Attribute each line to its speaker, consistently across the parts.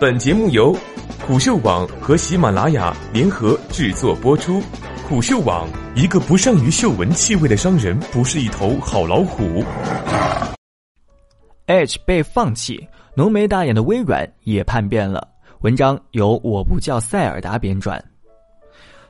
Speaker 1: 本节目由虎嗅网和喜马拉雅联合制作播出。虎嗅网：一个不善于嗅闻气味的商人，不是一头好老虎。
Speaker 2: Edge 被放弃，浓眉大眼的微软也叛变了。文章由我不叫塞尔达编撰。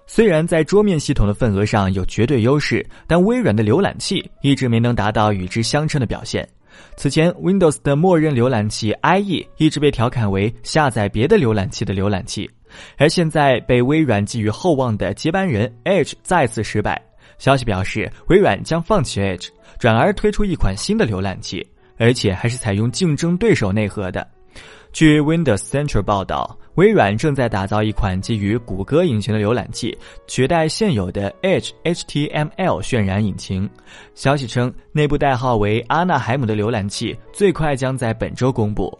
Speaker 2: 虽然在桌面系统的份额上有绝对优势，但微软的浏览器一直没能达到与之相称的表现。此前，Windows 的默认浏览器 IE 一直被调侃为下载别的浏览器的浏览器，而现在被微软寄予厚望的接班人 Edge 再次失败。消息表示，微软将放弃 Edge，转而推出一款新的浏览器，而且还是采用竞争对手内核的。据 Windows Central 报道，微软正在打造一款基于谷歌引擎的浏览器，取代现有的 Edge HTML 渲染引擎。消息称，内部代号为阿纳海姆的浏览器最快将在本周公布。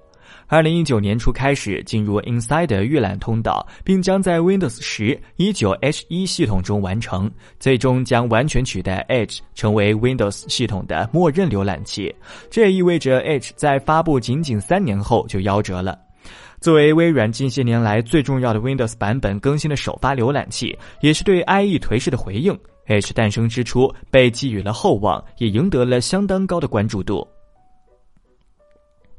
Speaker 2: 二零一九年初开始进入 Insider 预览通道，并将在 Windows 十一九 H 一系统中完成，最终将完全取代 Edge 成为 Windows 系统的默认浏览器。这也意味着 Edge 在发布仅仅三年后就夭折了。作为微软近些年来最重要的 Windows 版本更新的首发浏览器，也是对 IE 颓势的回应。Edge 诞生之初被寄予了厚望，也赢得了相当高的关注度。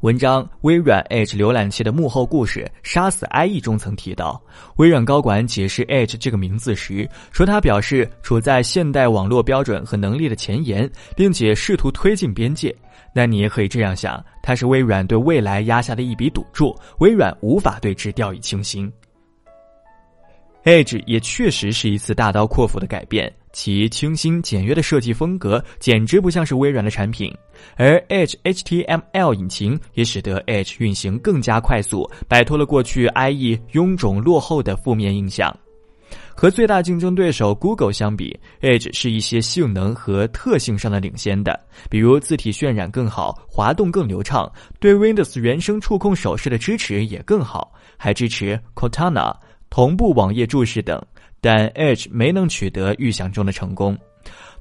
Speaker 2: 文章《微软 Edge 浏览器的幕后故事：杀死 IE》中曾提到，微软高管解释 Edge 这个名字时，说他表示处在现代网络标准和能力的前沿，并且试图推进边界。那你也可以这样想，它是微软对未来压下的一笔赌注，微软无法对之掉以轻心。Edge 也确实是一次大刀阔斧的改变。其清新简约的设计风格简直不像是微软的产品，而 Edge HTML 引擎也使得 Edge 运行更加快速，摆脱了过去 IE 臃肿落后的负面印象。和最大竞争对手 Google 相比，Edge 是一些性能和特性上的领先的，比如字体渲染更好，滑动更流畅，对 Windows 原生触控手势的支持也更好，还支持 Cortana 同步网页注释等。但 Edge 没能取得预想中的成功。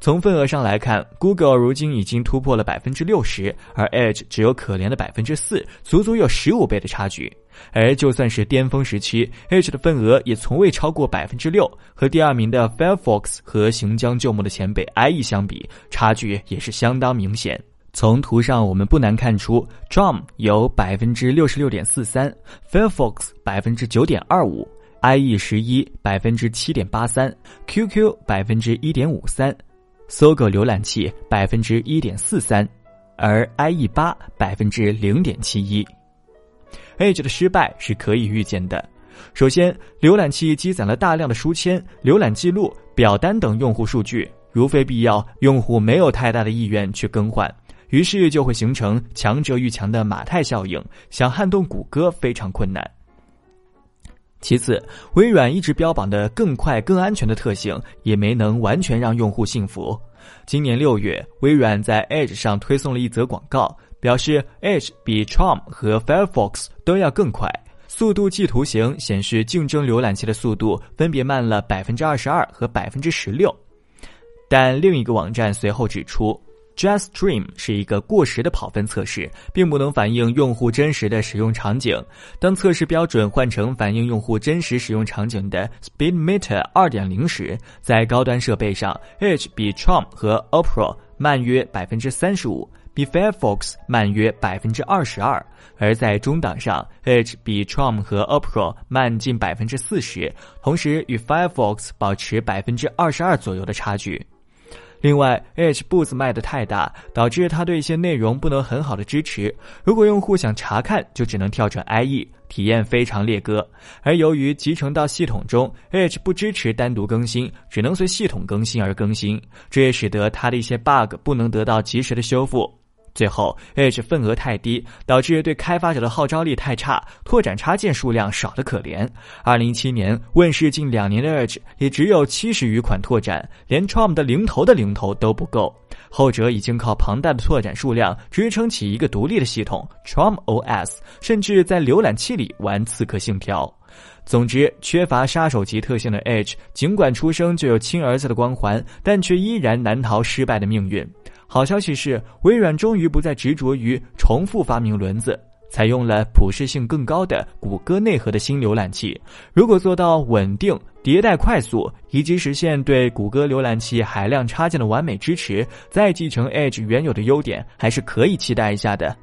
Speaker 2: 从份额上来看，Google 如今已经突破了百分之六十，而 Edge 只有可怜的百分之四，足足有十五倍的差距。而就算是巅峰时期，Edge 的份额也从未超过百分之六，和第二名的 Firefox 和行将就木的前辈 IE 相比，差距也是相当明显。从图上我们不难看出，Chrome 有百分之六十六点四三，Firefox 百分之九点二五。IE 十一百分之七点八三，QQ 百分之一点五三，搜狗浏览器百分之一点四三，而 IE 八百分之零点七一。Edge 的失败是可以预见的。首先，浏览器积攒了大量的书签、浏览记录、表单等用户数据，如非必要，用户没有太大的意愿去更换，于是就会形成强者愈强的马太效应，想撼动谷歌非常困难。其次，微软一直标榜的更快、更安全的特性，也没能完全让用户信服。今年六月，微软在 Edge 上推送了一则广告，表示 Edge 比 Chrome 和 Firefox 都要更快，速度计图形显示竞争浏览器的速度分别慢了百分之二十二和百分之十六。但另一个网站随后指出。Jestream 是一个过时的跑分测试，并不能反映用户真实的使用场景。当测试标准换成反映用户真实使用场景的 SpeedMeter 2.0时，在高端设备上，Edge 比 Chrome 和 Opera 慢约百分之三十五，比 Firefox 慢约百分之二十二；而在中档上，Edge 比 Chrome 和 Opera 慢近百分之四十，同时与 Firefox 保持百分之二十二左右的差距。另外，Edge 步子迈得太大，导致它对一些内容不能很好的支持。如果用户想查看，就只能跳转 IE，体验非常劣歌。而由于集成到系统中，H 不支持单独更新，只能随系统更新而更新，这也使得它的一些 bug 不能得到及时的修复。最后，Edge 份额太低，导致对开发者的号召力太差，拓展插件数量少得可怜。二零一七年问世近两年的 Edge 也只有七十余款拓展，连 Chrome 的零头的零头都不够。后者已经靠庞大的拓展数量支撑起一个独立的系统 Chrome OS，甚至在浏览器里玩《刺客信条》。总之，缺乏杀手级特性的 Edge，尽管出生就有亲儿子的光环，但却依然难逃失败的命运。好消息是，微软终于不再执着于重复发明轮子。采用了普适性更高的谷歌内核的新浏览器。如果做到稳定、迭代快速，以及实现对谷歌浏览器海量插件的完美支持，再继承 Edge 原有的优点，还是可以期待一下的。